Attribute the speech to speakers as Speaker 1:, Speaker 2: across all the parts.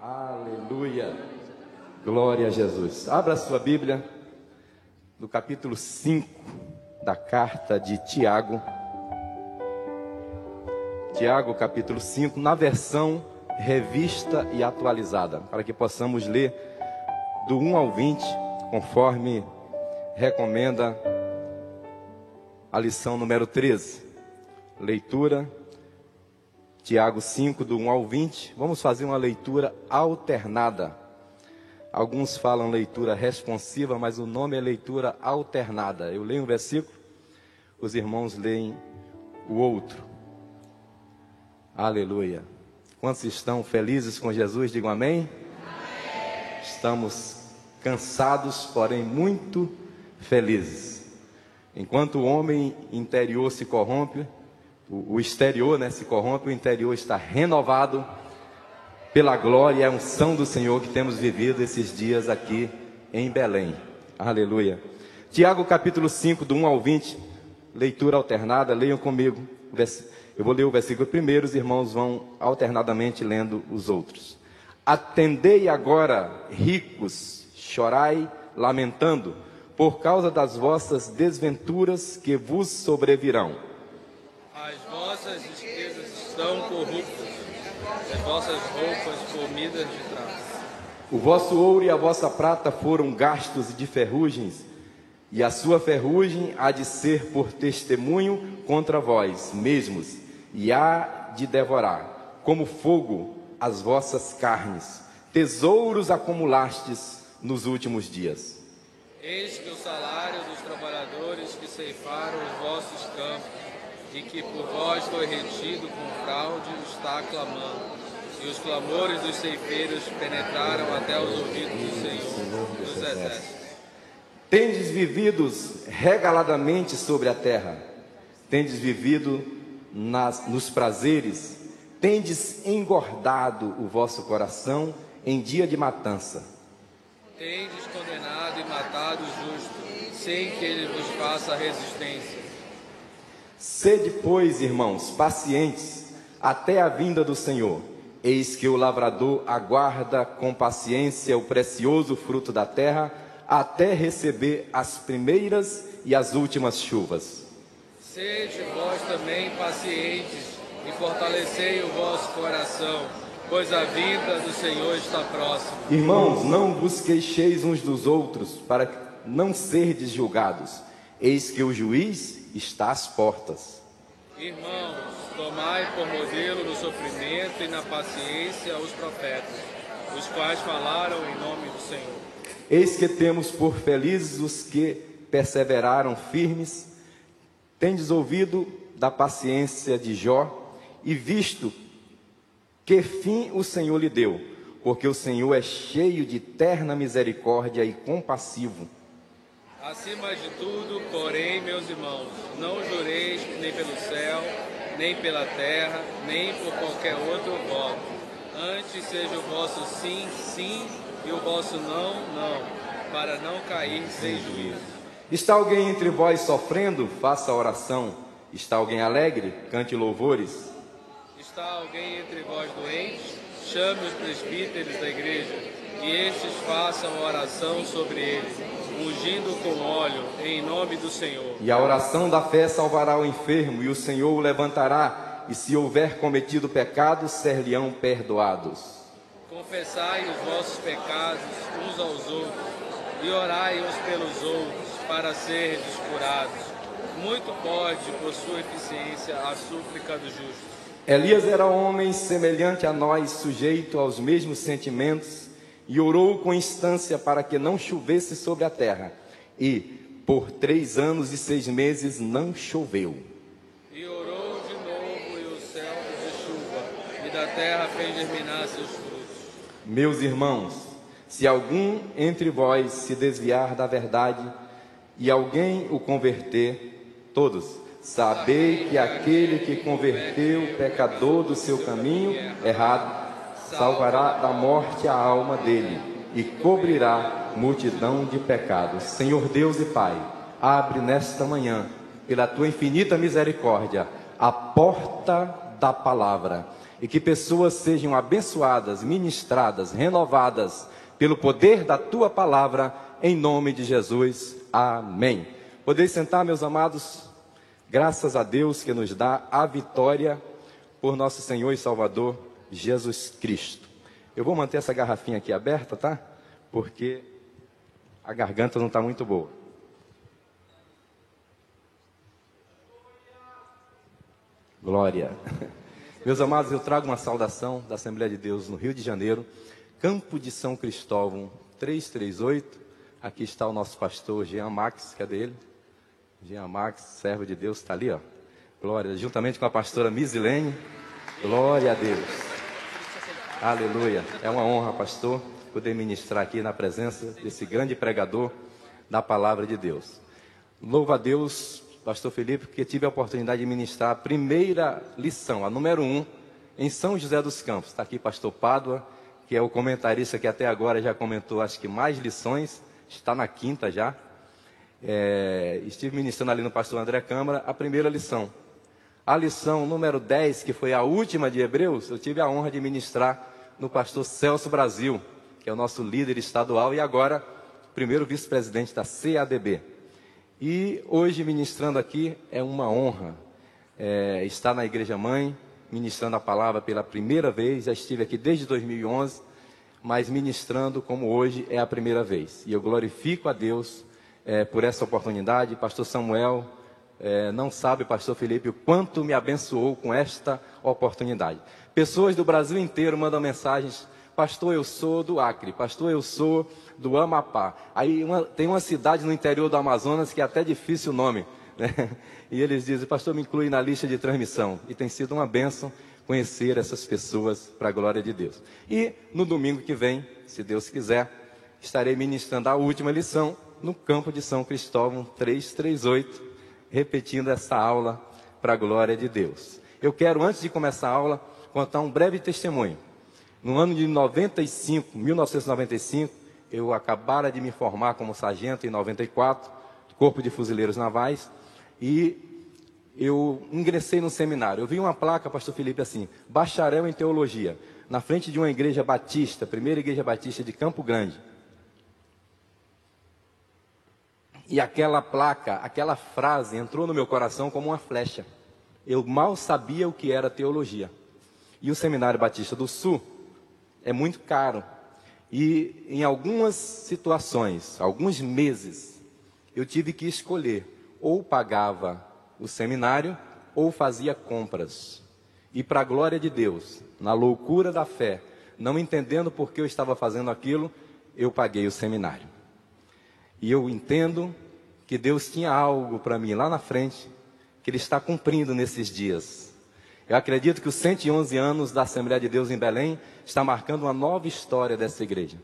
Speaker 1: Aleluia. Glória a Jesus. Abra sua Bíblia no capítulo 5 da carta de Tiago. Tiago, capítulo 5, na versão revista e atualizada, para que possamos ler do 1 ao 20, conforme recomenda a lição número 13. Leitura Tiago 5, do 1 ao 20. Vamos fazer uma leitura alternada. Alguns falam leitura responsiva, mas o nome é leitura alternada. Eu leio um versículo, os irmãos leem o outro. Aleluia. Quantos estão felizes com Jesus? Digam amém. amém. Estamos cansados, porém muito felizes. Enquanto o homem interior se corrompe, o, exterior né, se corrompe, o interior está renovado pela glória e a unção do Senhor que temos vivido esses dias aqui em Belém. Aleluia. Tiago capítulo 5, do 1 ao 20, leitura alternada, leiam comigo. Eu vou ler o versículo primeiro, os irmãos vão alternadamente lendo os outros. Atendei agora, ricos, chorai, lamentando, por causa das vossas desventuras que vos sobrevirão
Speaker 2: vossas despesas estão corruptas, as vossas roupas comidas de traço.
Speaker 1: O vosso ouro e a vossa prata foram gastos de ferrugens, e a sua ferrugem há de ser por testemunho contra vós mesmos, e há de devorar, como fogo, as vossas carnes. Tesouros acumulastes nos últimos dias.
Speaker 2: Eis que o salário dos trabalhadores que ceifaram os vossos campos e que por vós foi retido com fraude, está clamando. E os clamores dos ceifeiros penetraram até os ouvidos do Senhor dos exércitos.
Speaker 1: Tendes vivido regaladamente sobre a terra, tendes vivido nas, nos prazeres, tendes engordado o vosso coração em dia de matança.
Speaker 2: Tendes condenado e matado o justo, sem que ele vos faça resistência.
Speaker 1: Sede, pois, irmãos, pacientes até a vinda do Senhor. Eis que o lavrador aguarda com paciência o precioso fruto da terra, até receber as primeiras e as últimas chuvas.
Speaker 2: Sede vós também pacientes e fortalecei o vosso coração, pois a vinda do Senhor está próxima.
Speaker 1: Irmãos, não vos queixeis uns dos outros, para não serdes julgados. Eis que o juiz está às portas.
Speaker 2: Irmãos, tomai por modelo no sofrimento e na paciência os profetas, os quais falaram em nome do Senhor.
Speaker 1: Eis que temos por felizes os que perseveraram firmes, tendes ouvido da paciência de Jó e visto que fim o Senhor lhe deu, porque o Senhor é cheio de terna misericórdia e compassivo
Speaker 2: Acima de tudo, porém, meus irmãos, não jureis nem pelo céu, nem pela terra, nem por qualquer outro voto. Antes seja o vosso sim, sim, e o vosso não, não, para não cair sem juízo.
Speaker 1: Está alguém entre vós sofrendo? Faça oração. Está alguém alegre? Cante louvores.
Speaker 2: Está alguém entre vós doente? Chame os presbíteros da igreja, e estes façam oração sobre ele ungindo com óleo em nome do Senhor.
Speaker 1: E a oração da fé salvará o enfermo, e o Senhor o levantará, e se houver cometido pecados, ser-lhe-ão perdoados.
Speaker 2: Confessai os vossos pecados uns aos outros, e orai uns pelos outros, para serdes curados. Muito pode, por sua eficiência, a súplica do justo.
Speaker 1: Elias era homem semelhante a nós, sujeito aos mesmos sentimentos, e orou com instância para que não chovesse sobre a terra. E por três anos e seis meses não choveu.
Speaker 2: E orou de novo, e o céu fez chuva, e da terra fez germinar seus frutos.
Speaker 1: Meus irmãos, se algum entre vós se desviar da verdade e alguém o converter, todos, sabei que aquele que converteu o pecador do seu caminho errado salvará da morte a alma dele e cobrirá multidão de pecados. Senhor Deus e Pai, abre nesta manhã, pela tua infinita misericórdia, a porta da palavra e que pessoas sejam abençoadas, ministradas, renovadas pelo poder da tua palavra, em nome de Jesus. Amém. Podeis sentar, meus amados, graças a Deus que nos dá a vitória por nosso Senhor e Salvador Jesus Cristo. Eu vou manter essa garrafinha aqui aberta, tá? Porque a garganta não está muito boa. Glória. Meus amados, eu trago uma saudação da Assembleia de Deus no Rio de Janeiro, Campo de São Cristóvão 338. Aqui está o nosso pastor Jean Max, cadê ele? Jean Max, servo de Deus, está ali, ó. Glória, juntamente com a pastora Misilene. Glória a Deus. Aleluia. É uma honra, pastor, poder ministrar aqui na presença desse grande pregador da palavra de Deus. Louva a Deus pastor Felipe, porque tive a oportunidade de ministrar a primeira lição, a número um, em São José dos Campos. Está aqui pastor Pádua, que é o comentarista que até agora já comentou, acho que mais lições, está na quinta já. É, estive ministrando ali no pastor André Câmara a primeira lição. A lição número 10, que foi a última de Hebreus, eu tive a honra de ministrar no pastor Celso Brasil, que é o nosso líder estadual e agora primeiro vice-presidente da CADB. E hoje, ministrando aqui, é uma honra é, estar na Igreja Mãe, ministrando a palavra pela primeira vez. Já estive aqui desde 2011, mas ministrando como hoje é a primeira vez. E eu glorifico a Deus é, por essa oportunidade. Pastor Samuel é, não sabe, Pastor Felipe, o quanto me abençoou com esta oportunidade. Pessoas do Brasil inteiro mandam mensagens Pastor, eu sou do Acre. Pastor, eu sou do Amapá. Aí uma, tem uma cidade no interior do Amazonas que é até difícil o nome. Né? E eles dizem, pastor, me inclui na lista de transmissão. E tem sido uma bênção conhecer essas pessoas para a glória de Deus. E no domingo que vem, se Deus quiser, estarei ministrando a última lição no campo de São Cristóvão 338, repetindo essa aula para a glória de Deus. Eu quero, antes de começar a aula, contar um breve testemunho. No ano de 95, 1995, eu acabara de me formar como sargento em 94, Corpo de Fuzileiros Navais, e eu ingressei no seminário. Eu vi uma placa, pastor Felipe, assim, bacharel em teologia, na frente de uma igreja batista, primeira igreja batista de Campo Grande. E aquela placa, aquela frase entrou no meu coração como uma flecha. Eu mal sabia o que era teologia. E o Seminário Batista do Sul é muito caro. E em algumas situações, alguns meses, eu tive que escolher: ou pagava o seminário ou fazia compras. E para a glória de Deus, na loucura da fé, não entendendo por que eu estava fazendo aquilo, eu paguei o seminário. E eu entendo que Deus tinha algo para mim lá na frente, que Ele está cumprindo nesses dias. Eu acredito que os 111 anos da Assembleia de Deus em Belém está marcando uma nova história dessa igreja.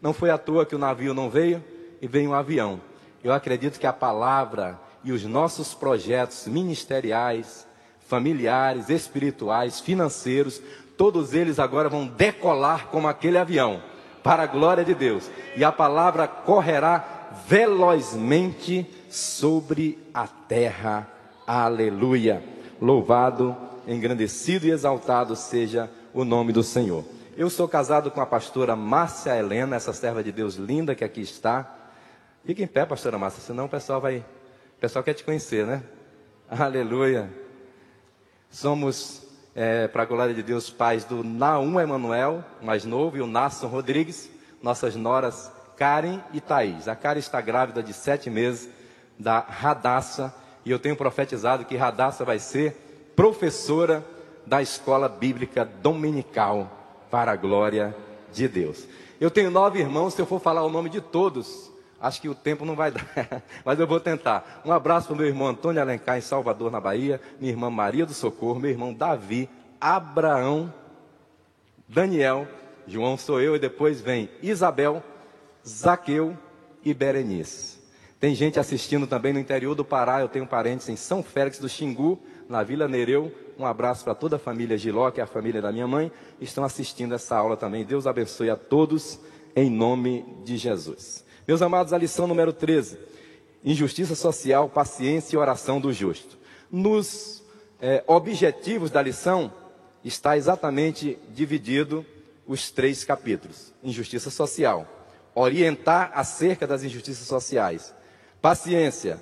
Speaker 1: Não foi à toa que o navio não veio e veio um avião. Eu acredito que a palavra e os nossos projetos ministeriais, familiares, espirituais, financeiros, todos eles agora vão decolar como aquele avião, para a glória de Deus. E a palavra correrá velozmente sobre a terra. Aleluia. Louvado engrandecido e exaltado seja o nome do Senhor. Eu sou casado com a pastora Márcia Helena, essa serva de Deus linda que aqui está. Fique em pé, pastora Márcia, senão o pessoal vai. O pessoal quer te conhecer, né? Aleluia. Somos, é, para a glória de Deus, pais do Naum Emanuel, mais novo, e o Nasson Rodrigues, nossas noras Karen e Thaís. A Karen está grávida de sete meses da Radassa, e eu tenho profetizado que Radassa vai ser professora da escola bíblica dominical, para a glória de Deus. Eu tenho nove irmãos, se eu for falar o nome de todos, acho que o tempo não vai dar, mas eu vou tentar. Um abraço para o meu irmão Antônio Alencar, em Salvador, na Bahia, minha irmã Maria do Socorro, meu irmão Davi, Abraão, Daniel, João sou eu, e depois vem Isabel, Zaqueu e Berenice. Tem gente assistindo também no interior do Pará, eu tenho parentes em São Félix do Xingu, na Vila Nereu. Um abraço para toda a família Giló, que é a família da minha mãe. Estão assistindo essa aula também. Deus abençoe a todos, em nome de Jesus. Meus amados, a lição número 13: Injustiça social, paciência e oração do justo. Nos é, objetivos da lição, está exatamente dividido os três capítulos: injustiça social, orientar acerca das injustiças sociais. Paciência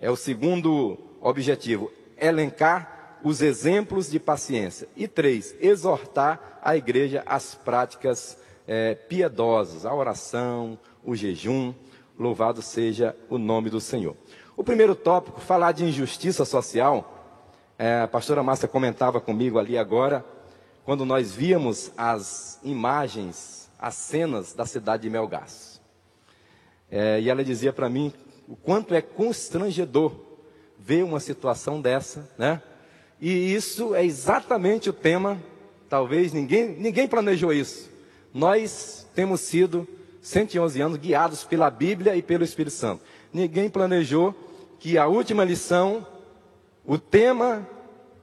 Speaker 1: é o segundo objetivo, elencar os exemplos de paciência. E três, exortar a igreja às práticas é, piedosas, a oração, o jejum. Louvado seja o nome do Senhor. O primeiro tópico, falar de injustiça social. É, a pastora Márcia comentava comigo ali agora, quando nós víamos as imagens, as cenas da cidade de Melgaço. É, e ela dizia para mim o quanto é constrangedor ver uma situação dessa, né? E isso é exatamente o tema, talvez ninguém, ninguém planejou isso. Nós temos sido 111 anos guiados pela Bíblia e pelo Espírito Santo. Ninguém planejou que a última lição, o tema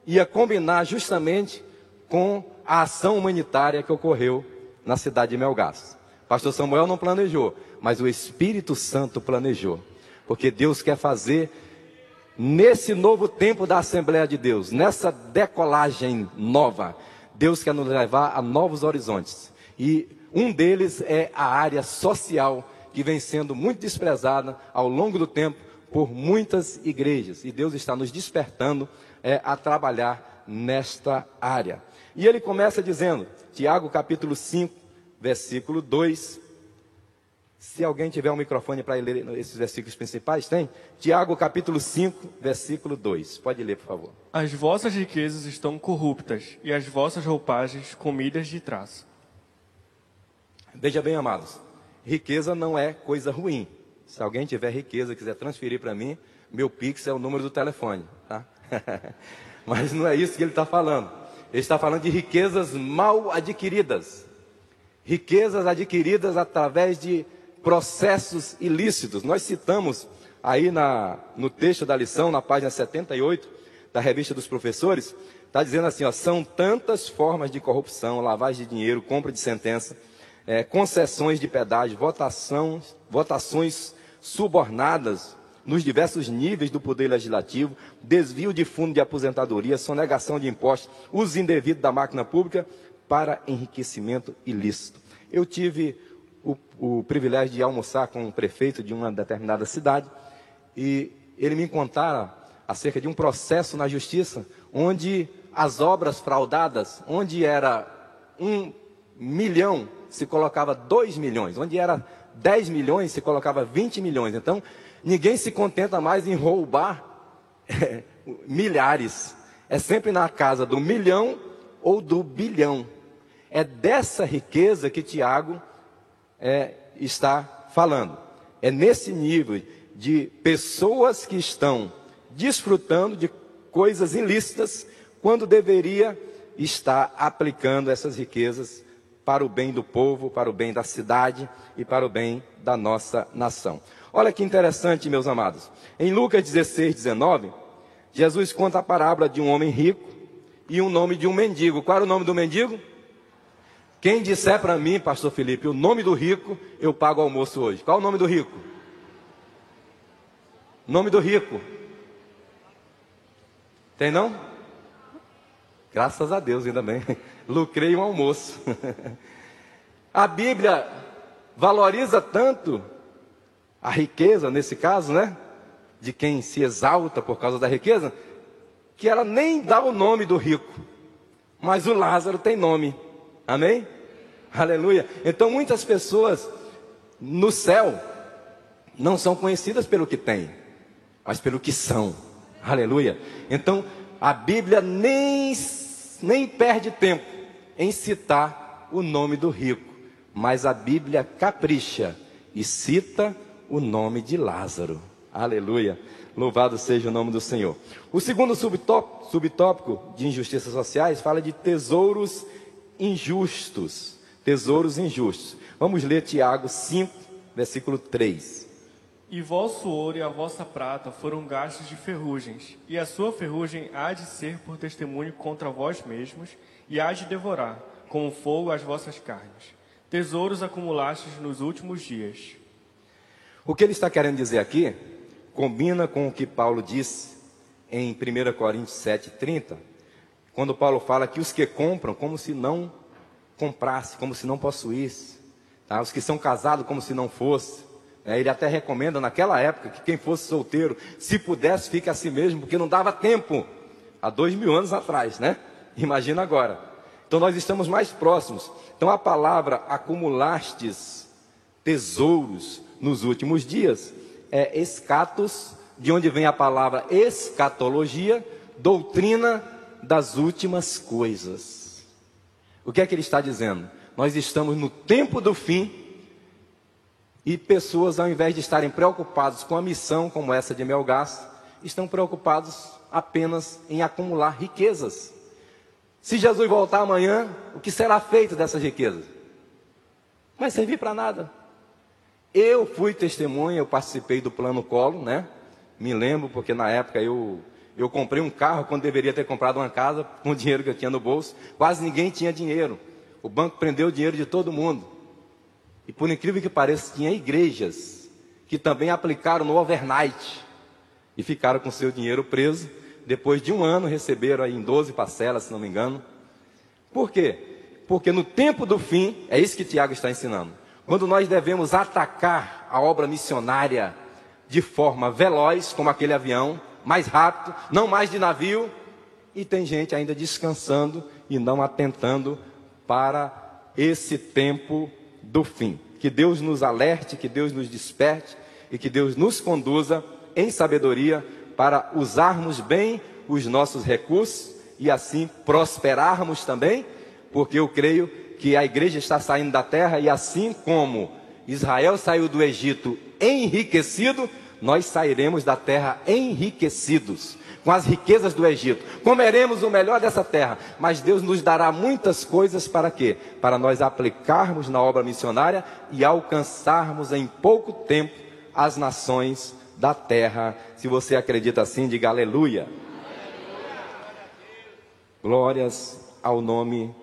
Speaker 1: ia combinar justamente com a ação humanitária que ocorreu na cidade de Melgaço. Pastor Samuel não planejou, mas o Espírito Santo planejou. Porque Deus quer fazer nesse novo tempo da Assembleia de Deus, nessa decolagem nova, Deus quer nos levar a novos horizontes. E um deles é a área social, que vem sendo muito desprezada ao longo do tempo por muitas igrejas. E Deus está nos despertando é, a trabalhar nesta área. E ele começa dizendo, Tiago capítulo 5, versículo 2. Se alguém tiver um microfone para ler esses versículos principais, tem? Tiago capítulo 5, versículo 2. Pode ler, por favor.
Speaker 3: As vossas riquezas estão corruptas, e as vossas roupagens comidas de traço.
Speaker 1: Veja bem, amados, riqueza não é coisa ruim. Se alguém tiver riqueza e quiser transferir para mim, meu Pix é o número do telefone, tá? Mas não é isso que ele está falando. Ele está falando de riquezas mal adquiridas. Riquezas adquiridas através de processos ilícitos. Nós citamos aí na, no texto da lição, na página 78 da revista dos professores, está dizendo assim: ó, são tantas formas de corrupção, lavagem de dinheiro, compra de sentença, é, concessões de pedágio, votação, votações subornadas nos diversos níveis do poder legislativo, desvio de fundo de aposentadoria, sonegação de impostos, uso indevido da máquina pública para enriquecimento ilícito. Eu tive o, o privilégio de almoçar com um prefeito de uma determinada cidade e ele me contara acerca de um processo na justiça onde as obras fraudadas, onde era um milhão, se colocava dois milhões, onde era 10 milhões, se colocava 20 milhões. Então, ninguém se contenta mais em roubar é, milhares. É sempre na casa do milhão ou do bilhão. É dessa riqueza que Tiago é, está falando. É nesse nível de pessoas que estão desfrutando de coisas ilícitas, quando deveria estar aplicando essas riquezas para o bem do povo, para o bem da cidade e para o bem da nossa nação. Olha que interessante, meus amados. Em Lucas 16, 19, Jesus conta a parábola de um homem rico e o nome de um mendigo. Qual era o nome do mendigo? Quem disser para mim, pastor Felipe, o nome do rico, eu pago o almoço hoje. Qual o nome do rico? Nome do rico. Tem não? Graças a Deus, ainda bem. Lucrei um almoço. a Bíblia valoriza tanto a riqueza, nesse caso, né? De quem se exalta por causa da riqueza, que ela nem dá o nome do rico. Mas o Lázaro tem nome. Amém? Aleluia. Então muitas pessoas no céu não são conhecidas pelo que têm, mas pelo que são. Aleluia. Então a Bíblia nem, nem perde tempo em citar o nome do rico, mas a Bíblia capricha e cita o nome de Lázaro. Aleluia. Louvado seja o nome do Senhor. O segundo subtópico, subtópico de injustiças sociais fala de tesouros injustos. Tesouros injustos. Vamos ler Tiago 5, versículo 3.
Speaker 3: E vosso ouro e a vossa prata foram gastos de ferrugens, e a sua ferrugem há de ser por testemunho contra vós mesmos, e há de devorar, como fogo, as vossas carnes. Tesouros acumulastes nos últimos dias.
Speaker 1: O que ele está querendo dizer aqui combina com o que Paulo disse em 1 Coríntios 7,30, quando Paulo fala que os que compram, como se não comprasse, como se não possuísse. Tá? Os que são casados, como se não fosse. É, ele até recomenda naquela época que quem fosse solteiro, se pudesse, fique a si mesmo, porque não dava tempo. Há dois mil anos atrás, né? Imagina agora. Então nós estamos mais próximos. Então a palavra acumulastes tesouros nos últimos dias é escatos, de onde vem a palavra escatologia, doutrina das últimas coisas. O que é que ele está dizendo? Nós estamos no tempo do fim e pessoas, ao invés de estarem preocupadas com a missão como essa de Melgaço, estão preocupados apenas em acumular riquezas. Se Jesus voltar amanhã, o que será feito dessas riquezas? Vai servir para nada. Eu fui testemunha, eu participei do plano Colo, né? Me lembro porque na época eu eu comprei um carro quando deveria ter comprado uma casa com o dinheiro que eu tinha no bolso. Quase ninguém tinha dinheiro. O banco prendeu o dinheiro de todo mundo. E por incrível que pareça, tinha igrejas que também aplicaram no overnight e ficaram com seu dinheiro preso. Depois de um ano receberam aí em 12 parcelas, se não me engano. Por quê? Porque no tempo do fim, é isso que Tiago está ensinando. Quando nós devemos atacar a obra missionária de forma veloz, como aquele avião, mais rápido, não mais de navio, e tem gente ainda descansando e não atentando para esse tempo do fim. Que Deus nos alerte, que Deus nos desperte e que Deus nos conduza em sabedoria para usarmos bem os nossos recursos e assim prosperarmos também, porque eu creio que a igreja está saindo da terra e assim como Israel saiu do Egito enriquecido, nós sairemos da terra enriquecidos com as riquezas do Egito. Comeremos o melhor dessa terra, mas Deus nos dará muitas coisas para quê? Para nós aplicarmos na obra missionária e alcançarmos em pouco tempo as nações da terra. Se você acredita assim, diga aleluia. Glórias ao nome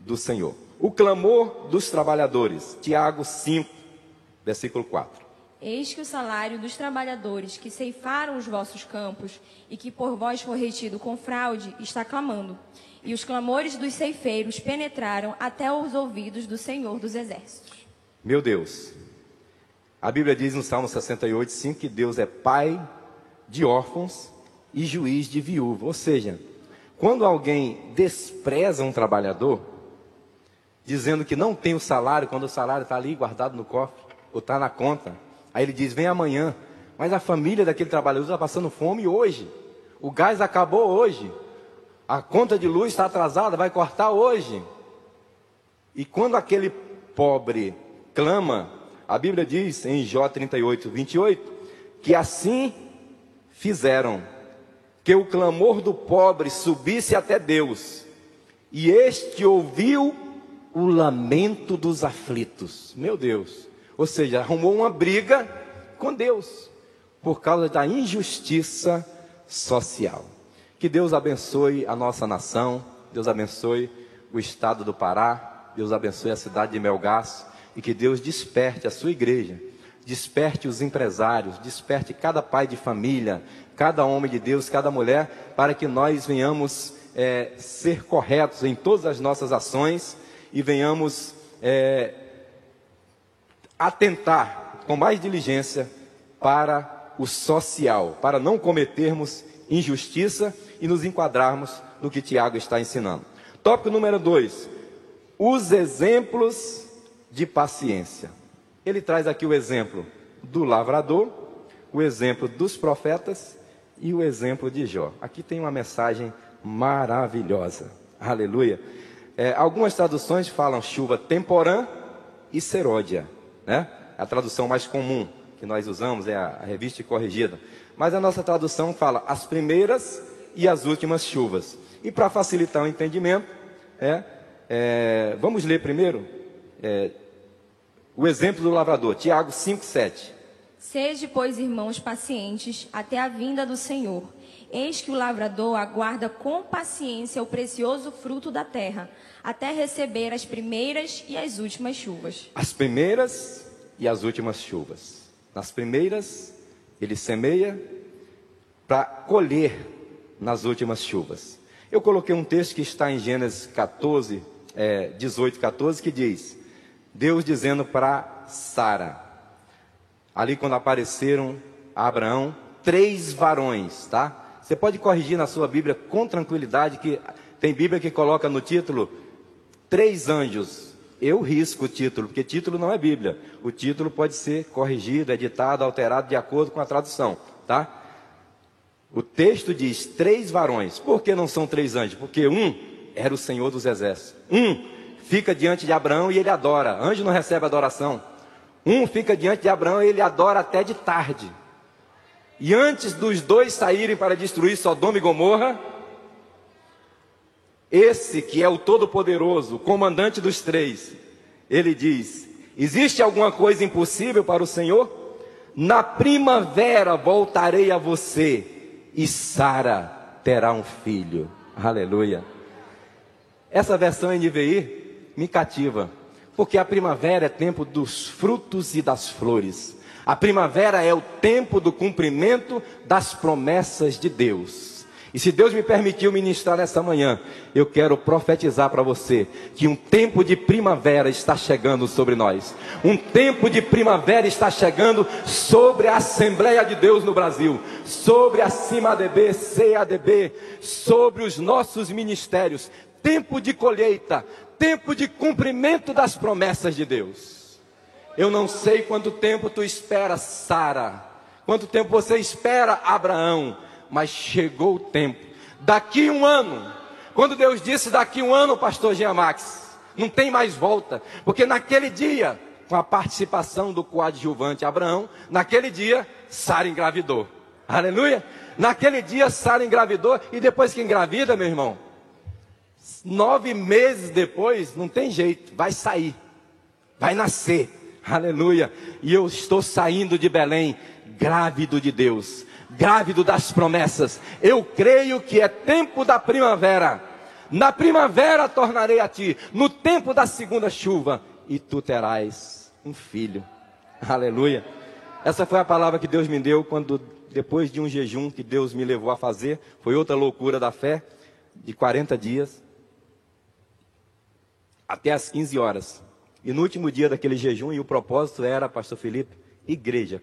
Speaker 1: do Senhor. O clamor dos trabalhadores, Tiago 5, versículo 4.
Speaker 4: Eis que o salário dos trabalhadores que ceifaram os vossos campos e que por vós foi retido com fraude está clamando. E os clamores dos ceifeiros penetraram até os ouvidos do Senhor dos Exércitos.
Speaker 1: Meu Deus, a Bíblia diz no Salmo 68, 5 que Deus é pai de órfãos e juiz de viúva. Ou seja, quando alguém despreza um trabalhador, dizendo que não tem o salário, quando o salário está ali guardado no cofre, ou está na conta, aí ele diz: vem amanhã. Mas a família daquele trabalhador está passando fome hoje. O gás acabou hoje. A conta de luz está atrasada, vai cortar hoje. E quando aquele pobre clama, a Bíblia diz em Jó 38, 28, que assim fizeram, que o clamor do pobre subisse até Deus, e este ouviu o lamento dos aflitos. Meu Deus. Ou seja, arrumou uma briga com Deus, por causa da injustiça social. Que Deus abençoe a nossa nação, Deus abençoe o estado do Pará, Deus abençoe a cidade de Melgaço e que Deus desperte a sua igreja, desperte os empresários, desperte cada pai de família, cada homem de Deus, cada mulher, para que nós venhamos é, ser corretos em todas as nossas ações e venhamos é, atentar com mais diligência para o social, para não cometermos injustiça e nos enquadrarmos no que Tiago está ensinando. Tópico número 2: os exemplos de paciência. Ele traz aqui o exemplo do lavrador, o exemplo dos profetas e o exemplo de Jó. Aqui tem uma mensagem maravilhosa. Aleluia. É, algumas traduções falam chuva temporã e seródia, né? A tradução mais comum que nós usamos é a, a revista corrigida. Mas a nossa tradução fala as primeiras e as últimas chuvas. E para facilitar o entendimento, é, é, vamos ler primeiro é, o exemplo do lavrador, Tiago 5, 7.
Speaker 4: Sede, pois, irmãos, pacientes até a vinda do Senhor. Eis que o lavrador aguarda com paciência o precioso fruto da terra, até receber as primeiras e as últimas chuvas.
Speaker 1: As primeiras e as últimas chuvas. Nas primeiras, ele semeia para colher nas últimas chuvas. Eu coloquei um texto que está em Gênesis 14, é, 18, 14, que diz: Deus dizendo para Sara, ali quando apareceram a Abraão, três varões, tá? Você pode corrigir na sua Bíblia com tranquilidade, que tem Bíblia que coloca no título três anjos. Eu risco o título, porque título não é Bíblia. O título pode ser corrigido, editado, alterado de acordo com a tradução, tá? O texto diz três varões. Por que não são três anjos? Porque um era o Senhor dos Exércitos. Um fica diante de Abraão e ele adora. Anjo não recebe adoração. Um fica diante de Abraão e ele adora até de tarde. E antes dos dois saírem para destruir Sodoma e Gomorra, esse que é o Todo-Poderoso, comandante dos três, ele diz: Existe alguma coisa impossível para o Senhor? Na primavera voltarei a você e Sara terá um filho. Aleluia. Essa versão NVI me cativa, porque a primavera é tempo dos frutos e das flores. A primavera é o tempo do cumprimento das promessas de Deus. E se Deus me permitiu ministrar nessa manhã, eu quero profetizar para você que um tempo de primavera está chegando sobre nós. Um tempo de primavera está chegando sobre a Assembleia de Deus no Brasil, sobre a CIMADB, CADB, sobre os nossos ministérios. Tempo de colheita, tempo de cumprimento das promessas de Deus. Eu não sei quanto tempo tu espera Sara, quanto tempo você espera Abraão, mas chegou o tempo. Daqui um ano, quando Deus disse daqui um ano, pastor Giamax, não tem mais volta, porque naquele dia, com a participação do coadjuvante Abraão, naquele dia, Sara engravidou. Aleluia! Naquele dia, Sara engravidou, e depois que engravida, meu irmão, nove meses depois, não tem jeito, vai sair, vai nascer. Aleluia. E eu estou saindo de Belém, grávido de Deus, grávido das promessas. Eu creio que é tempo da primavera. Na primavera tornarei a ti, no tempo da segunda chuva, e tu terás um filho. Aleluia. Essa foi a palavra que Deus me deu quando, depois de um jejum que Deus me levou a fazer, foi outra loucura da fé, de 40 dias, até as 15 horas. E no último dia daquele jejum, e o propósito era, pastor Felipe, igreja,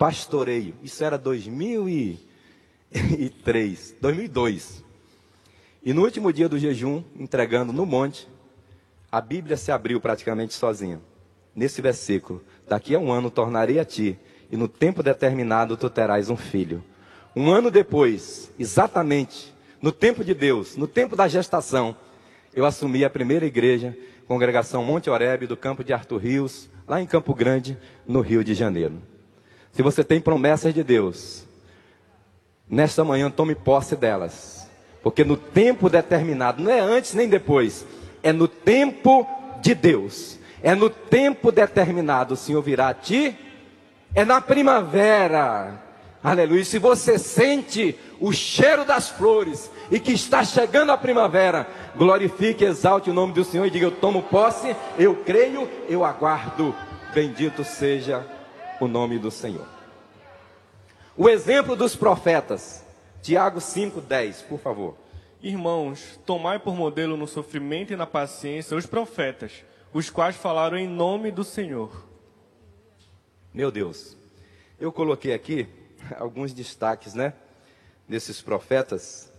Speaker 1: pastoreio. Isso era 2003, 2002. E no último dia do jejum, entregando no monte, a Bíblia se abriu praticamente sozinha. Nesse versículo, daqui a um ano tornarei a ti, e no tempo determinado tu terás um filho. Um ano depois, exatamente, no tempo de Deus, no tempo da gestação, eu assumi a primeira igreja congregação Monte Oreb do campo de Arthur Rios, lá em Campo Grande, no Rio de Janeiro. Se você tem promessas de Deus, nesta manhã tome posse delas, porque no tempo determinado, não é antes nem depois, é no tempo de Deus, é no tempo determinado, o Senhor virá a ti, é na primavera, aleluia. Se você sente o cheiro das flores, e que está chegando a primavera, glorifique, exalte o nome do Senhor e diga: Eu tomo posse, eu creio, eu aguardo. Bendito seja o nome do Senhor. O exemplo dos profetas, Tiago 5,10, por favor.
Speaker 3: Irmãos, tomai por modelo no sofrimento e na paciência os profetas, os quais falaram em nome do Senhor.
Speaker 1: Meu Deus, eu coloquei aqui alguns destaques, né? Desses profetas,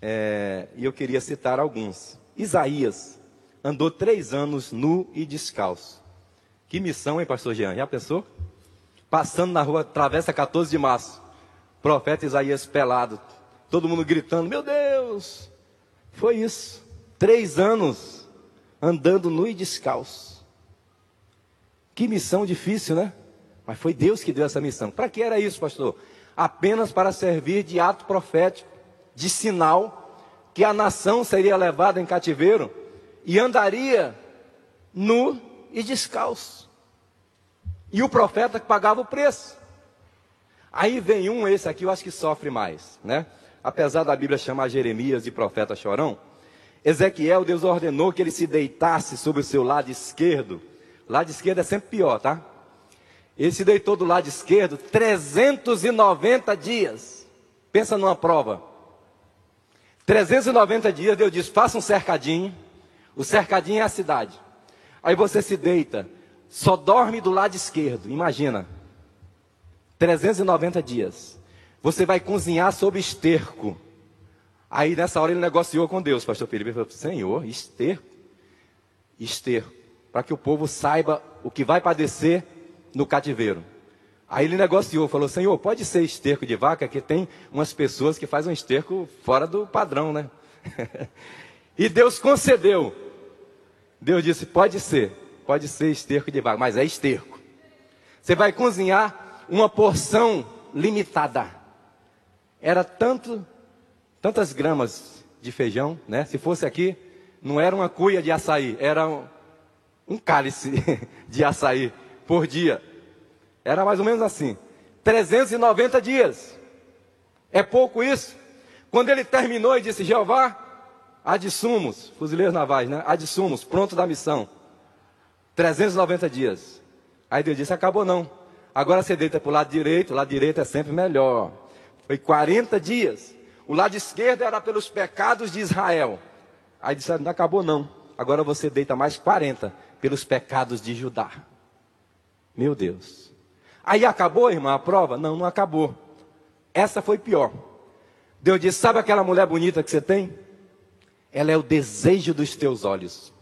Speaker 1: é, e eu queria citar alguns. Isaías andou três anos nu e descalço. Que missão, hein, pastor Jean? Já pensou? Passando na rua, travessa 14 de março. Profeta Isaías pelado. Todo mundo gritando: Meu Deus! Foi isso. Três anos andando nu e descalço. Que missão difícil, né? Mas foi Deus que deu essa missão. Para que era isso, pastor? Apenas para servir de ato profético de sinal que a nação seria levada em cativeiro e andaria nu e descalço. E o profeta que pagava o preço. Aí vem um, esse aqui eu acho que sofre mais, né? Apesar da Bíblia chamar Jeremias de profeta chorão, Ezequiel, Deus ordenou que ele se deitasse sobre o seu lado esquerdo. Lado esquerdo é sempre pior, tá? Ele se deitou do lado esquerdo 390 dias. Pensa numa prova. 390 dias, Deus diz: faça um cercadinho. O cercadinho é a cidade. Aí você se deita, só dorme do lado esquerdo. Imagina. 390 dias. Você vai cozinhar sob esterco. Aí nessa hora ele negociou com Deus, pastor Felipe. Ele falou: Senhor, esterco. Esterco. Para que o povo saiba o que vai padecer no cativeiro. Aí ele negociou, falou: Senhor, pode ser esterco de vaca, que tem umas pessoas que fazem um esterco fora do padrão, né? e Deus concedeu. Deus disse: pode ser, pode ser esterco de vaca, mas é esterco. Você vai cozinhar uma porção limitada. Era tanto, tantas gramas de feijão, né? Se fosse aqui, não era uma cuia de açaí, era um, um cálice de açaí por dia. Era mais ou menos assim. 390 dias. É pouco isso? Quando ele terminou e disse: Jeová, adsumos, fuzileiros navais, né? Adsumos, pronto da missão. 390 dias. Aí Deus disse: acabou não. Agora você deita para o lado direito, o lado direito é sempre melhor. Foi 40 dias. O lado esquerdo era pelos pecados de Israel. Aí disse: não acabou não. Agora você deita mais 40 pelos pecados de Judá. Meu Deus. Aí acabou, irmã, a prova? Não, não acabou. Essa foi pior. Deus disse: Sabe aquela mulher bonita que você tem? Ela é o desejo dos teus olhos.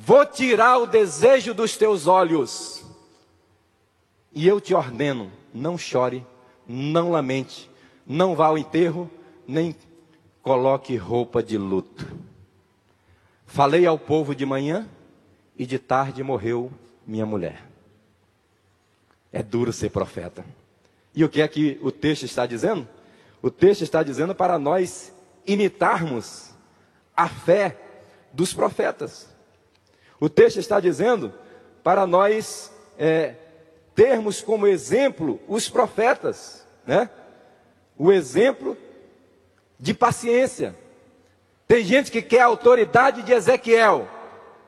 Speaker 1: Vou tirar o desejo dos teus olhos. E eu te ordeno: não chore, não lamente, não vá ao enterro, nem coloque roupa de luto. Falei ao povo de manhã e de tarde morreu minha mulher. É duro ser profeta. E o que é que o texto está dizendo? O texto está dizendo para nós imitarmos a fé dos profetas. O texto está dizendo para nós é, termos como exemplo os profetas, né? O exemplo de paciência. Tem gente que quer a autoridade de Ezequiel,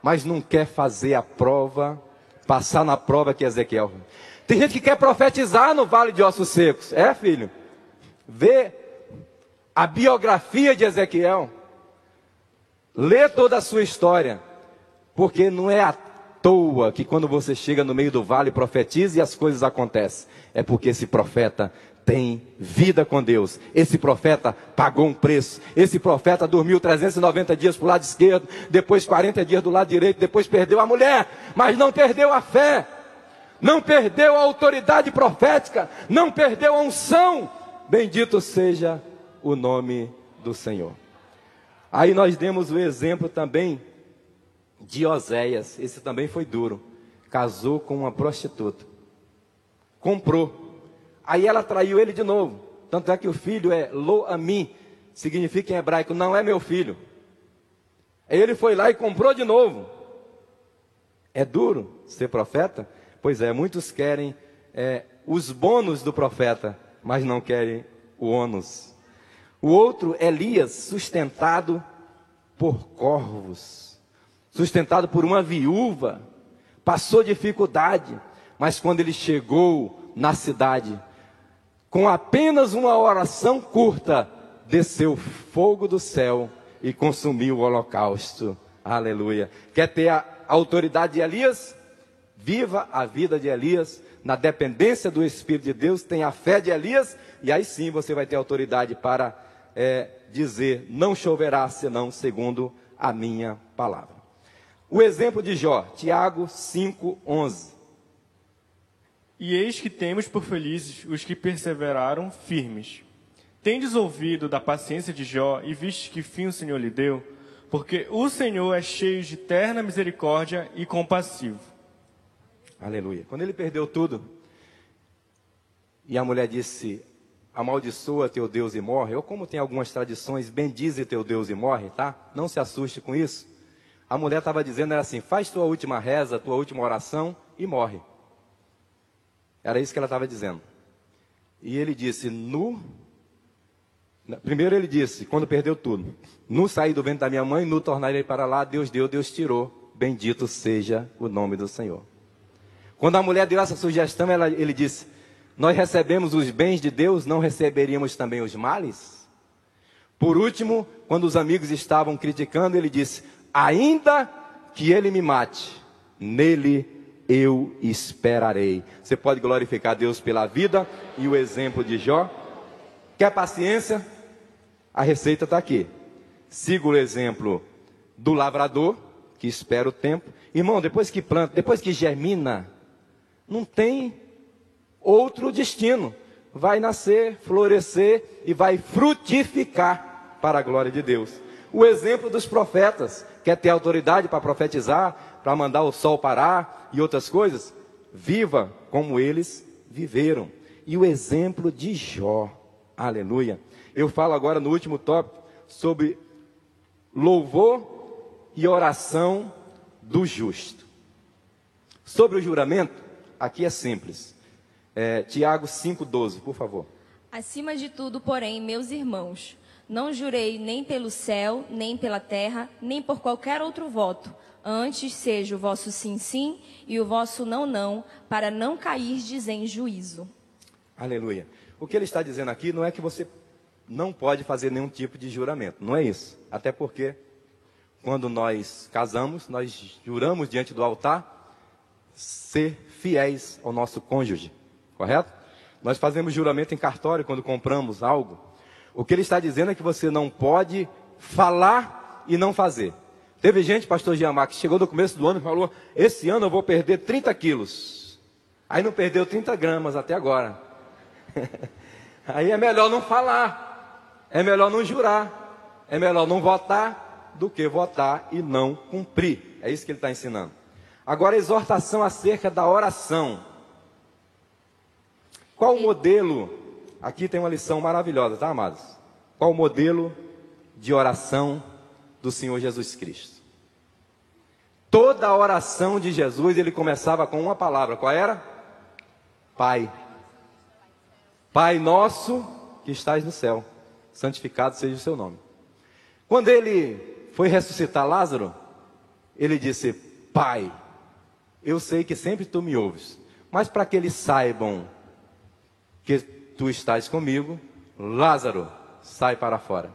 Speaker 1: mas não quer fazer a prova, passar na prova que Ezequiel. Tem gente que quer profetizar no vale de ossos secos. É, filho? Vê a biografia de Ezequiel. Lê toda a sua história. Porque não é à toa que quando você chega no meio do vale profetiza e as coisas acontecem. É porque esse profeta tem vida com Deus. Esse profeta pagou um preço. Esse profeta dormiu 390 dias para o lado esquerdo, depois 40 dias do lado direito, depois perdeu a mulher, mas não perdeu a fé não perdeu a autoridade profética, não perdeu a unção. Bendito seja o nome do Senhor. Aí nós demos o exemplo também de Oséias, esse também foi duro. Casou com uma prostituta, comprou, aí ela traiu ele de novo. Tanto é que o filho é Lo-Ami, significa em hebraico, não é meu filho. Aí ele foi lá e comprou de novo. É duro ser profeta? Pois é, muitos querem é, os bônus do profeta, mas não querem o ônus. O outro, Elias, sustentado por corvos, sustentado por uma viúva, passou dificuldade, mas quando ele chegou na cidade, com apenas uma oração curta, desceu fogo do céu e consumiu o holocausto. Aleluia. Quer ter a autoridade de Elias? Viva a vida de Elias na dependência do Espírito de Deus, tenha a fé de Elias, e aí sim você vai ter autoridade para é, dizer: não choverá senão segundo a minha palavra. O exemplo de Jó, Tiago 5,11.
Speaker 3: E eis que temos por felizes os que perseveraram firmes. Tendes ouvido da paciência de Jó e vistes que fim o Senhor lhe deu? Porque o Senhor é cheio de terna misericórdia e compassivo
Speaker 1: Aleluia. Quando ele perdeu tudo, e a mulher disse: Amaldiçoa teu Deus e morre, ou como tem algumas tradições, bendize teu Deus e morre, tá? Não se assuste com isso. A mulher estava dizendo era assim: faz tua última reza, tua última oração e morre. Era isso que ela estava dizendo. E ele disse: Nu. Primeiro ele disse, quando perdeu tudo: Nu saí do ventre da minha mãe, nu tornarei para lá, Deus deu, Deus tirou. Bendito seja o nome do Senhor. Quando a mulher deu essa sugestão, ela, ele disse: Nós recebemos os bens de Deus, não receberíamos também os males? Por último, quando os amigos estavam criticando, ele disse: Ainda que ele me mate, nele eu esperarei. Você pode glorificar Deus pela vida e o exemplo de Jó? Quer paciência? A receita está aqui. Siga o exemplo do lavrador, que espera o tempo. Irmão, depois que planta, depois que germina, não tem outro destino. Vai nascer, florescer e vai frutificar para a glória de Deus. O exemplo dos profetas, quer ter autoridade para profetizar, para mandar o sol parar e outras coisas? Viva como eles viveram. E o exemplo de Jó. Aleluia. Eu falo agora no último tópico sobre louvor e oração do justo. Sobre o juramento, aqui é simples. É, Tiago 5,12, por favor.
Speaker 4: Acima de tudo, porém, meus irmãos, não jurei nem pelo céu, nem pela terra, nem por qualquer outro voto. Antes seja o vosso sim, sim e o vosso não, não, para não cairdes em juízo.
Speaker 1: Aleluia. O que ele está dizendo aqui não é que você não pode fazer nenhum tipo de juramento. Não é isso. Até porque, quando nós casamos, nós juramos diante do altar ser fiéis ao nosso cônjuge. Correto? Nós fazemos juramento em cartório quando compramos algo. O que ele está dizendo é que você não pode falar e não fazer. Teve gente, pastor Giamar, que chegou no começo do ano e falou: Esse ano eu vou perder 30 quilos. Aí não perdeu 30 gramas até agora. Aí é melhor não falar. É melhor não jurar, é melhor não votar do que votar e não cumprir. É isso que ele está ensinando. Agora, exortação acerca da oração. Qual o modelo? Aqui tem uma lição maravilhosa, tá, amados? Qual o modelo de oração do Senhor Jesus Cristo? Toda a oração de Jesus, ele começava com uma palavra. Qual era? Pai. Pai nosso que estás no céu santificado seja o seu nome. Quando ele foi ressuscitar Lázaro, ele disse: Pai, eu sei que sempre tu me ouves, mas para que eles saibam que tu estás comigo, Lázaro, sai para fora.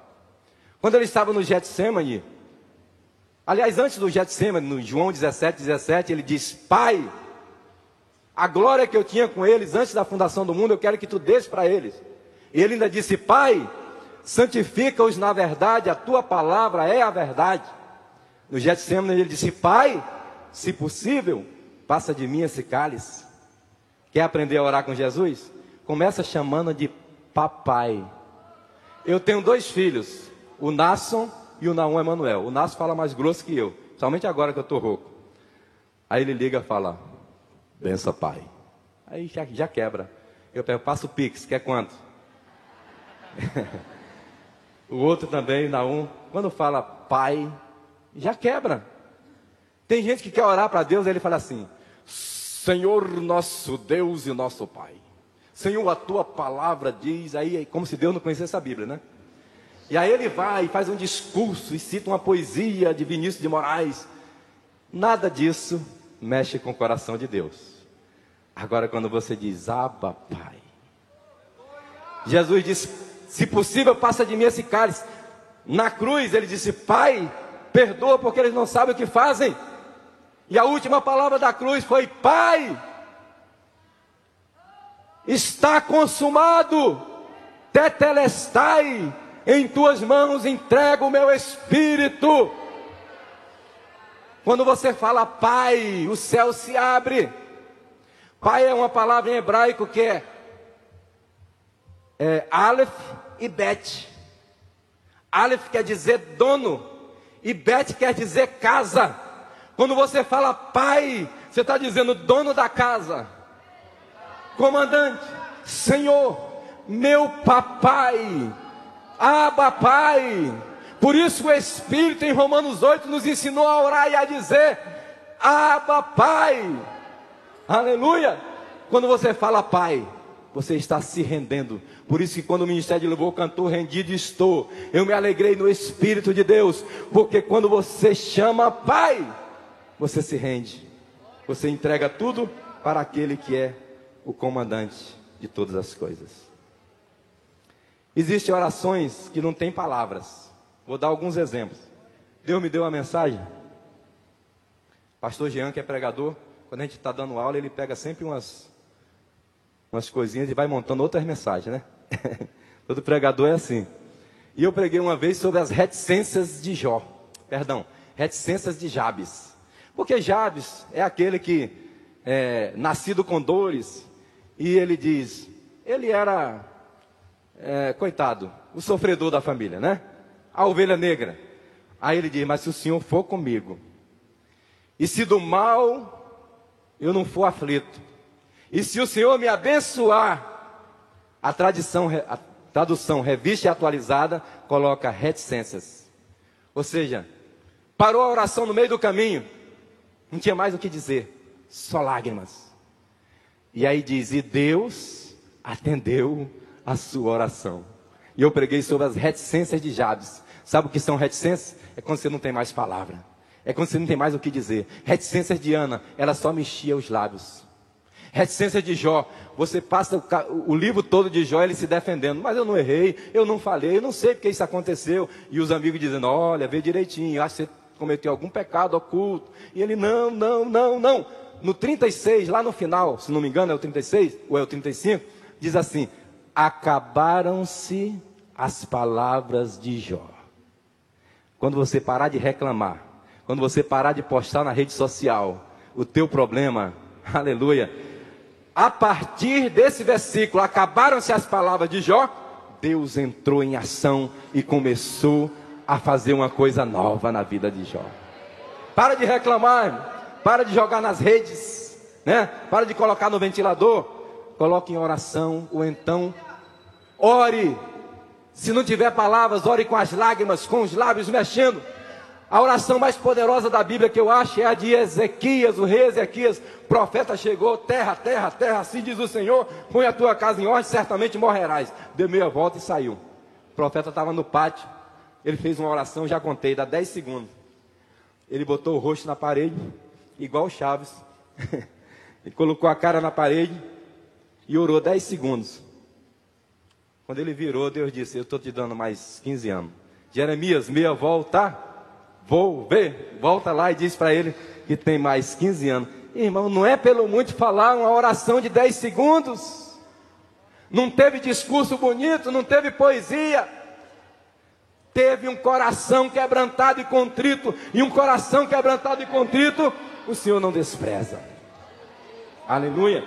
Speaker 1: Quando ele estava no Getsemane, aliás, antes do Getsemane, no João 17, 17, ele diz: Pai, a glória que eu tinha com eles antes da fundação do mundo, eu quero que tu dês para eles. E ele ainda disse: Pai, santifica-os na verdade, a tua palavra é a verdade. No Getsemane ele disse: Pai, se possível, passa de mim esse cálice. Quer aprender a orar com Jesus? Começa chamando de papai. Eu tenho dois filhos, o Nasson e o Naum Emanuel. O Nasson fala mais grosso que eu, somente agora que eu estou rouco. Aí ele liga e fala: Bença, pai. Aí já, já quebra. Eu pego, passa o Pix, quer quanto? O outro também, Naum, quando fala pai, já quebra. Tem gente que quer orar para Deus, ele fala assim: Senhor nosso Deus e nosso Pai. Senhor, a tua palavra diz, aí como se Deus não conhecesse a Bíblia, né? E aí ele vai e faz um discurso e cita uma poesia de Vinícius de Moraes. Nada disso mexe com o coração de Deus. Agora, quando você diz, Abba, Pai. Jesus disse, se possível, passa de mim esse cálice. Na cruz ele disse: Pai, perdoa porque eles não sabem o que fazem. E a última palavra da cruz foi: Pai, está consumado, tetelestai, em tuas mãos entrego o meu espírito. Quando você fala Pai, o céu se abre. Pai é uma palavra em hebraico que é, é Aleph e Bet. Aleph quer dizer dono e Bet quer dizer casa. Quando você fala pai, você está dizendo dono da casa, comandante, senhor, meu papai, aba pai. Por isso o Espírito em Romanos 8 nos ensinou a orar e a dizer, aba pai. Aleluia. Quando você fala pai, você está se rendendo. Por isso que quando o ministério de louvor cantou rendido estou, eu me alegrei no Espírito de Deus, porque quando você chama Pai, você se rende. Você entrega tudo para aquele que é o comandante de todas as coisas. Existem orações que não têm palavras. Vou dar alguns exemplos. Deus me deu uma mensagem. Pastor Jean, que é pregador, quando a gente está dando aula, ele pega sempre umas, umas coisinhas e vai montando outras mensagens, né? Todo pregador é assim. E eu preguei uma vez sobre as reticências de Jó. Perdão, reticências de Jabes. Porque Jabes é aquele que é nascido com dores. E ele diz, ele era, é, coitado, o sofredor da família, né? A ovelha negra. Aí ele diz, mas se o Senhor for comigo, e se do mal eu não for aflito, e se o Senhor me abençoar, a tradição, a tradução revista e atualizada coloca reticências. Ou seja, parou a oração no meio do caminho, não tinha mais o que dizer, só lágrimas. E aí diz: E Deus atendeu a sua oração. E eu preguei sobre as reticências de Jabes. Sabe o que são reticências? É quando você não tem mais palavra. É quando você não tem mais o que dizer. Reticências de Ana, ela só mexia os lábios. Reticência de Jó, você passa o, o, livro todo de Jó ele se defendendo, mas eu não errei, eu não falei, eu não sei porque isso aconteceu. E os amigos dizendo: Olha, vê direitinho, acho que você cometeu algum pecado oculto. E ele: Não, não, não, não. No 36, lá no final, se não me engano, é o 36 ou é o 35, diz assim: Acabaram-se as palavras de Jó. Quando você parar de reclamar, quando você parar de postar na rede social o teu problema, aleluia, a partir desse versículo, acabaram-se as palavras de Jó, Deus entrou em ação e começou a fazer uma coisa nova na vida de Jó. Para de reclamar, para de jogar nas redes, né? Para de colocar no ventilador, coloque em oração ou então ore. Se não tiver palavras, ore com as lágrimas, com os lábios mexendo. A oração mais poderosa da Bíblia que eu acho é a de Ezequias, o rei Ezequias. Profeta chegou, terra, terra, terra, assim diz o Senhor, põe a tua casa em ordem, certamente morrerás. Deu meia volta e saiu. O profeta estava no pátio, ele fez uma oração, já contei, dá 10 segundos. Ele botou o rosto na parede, igual o Chaves. ele colocou a cara na parede e orou 10 segundos. Quando ele virou, Deus disse: Eu estou te dando mais 15 anos. Jeremias, meia volta vou ver. Volta lá e diz para ele que tem mais 15 anos. Irmão, não é pelo muito falar uma oração de 10 segundos. Não teve discurso bonito, não teve poesia. Teve um coração quebrantado e contrito. E um coração quebrantado e contrito, o Senhor não despreza. Aleluia.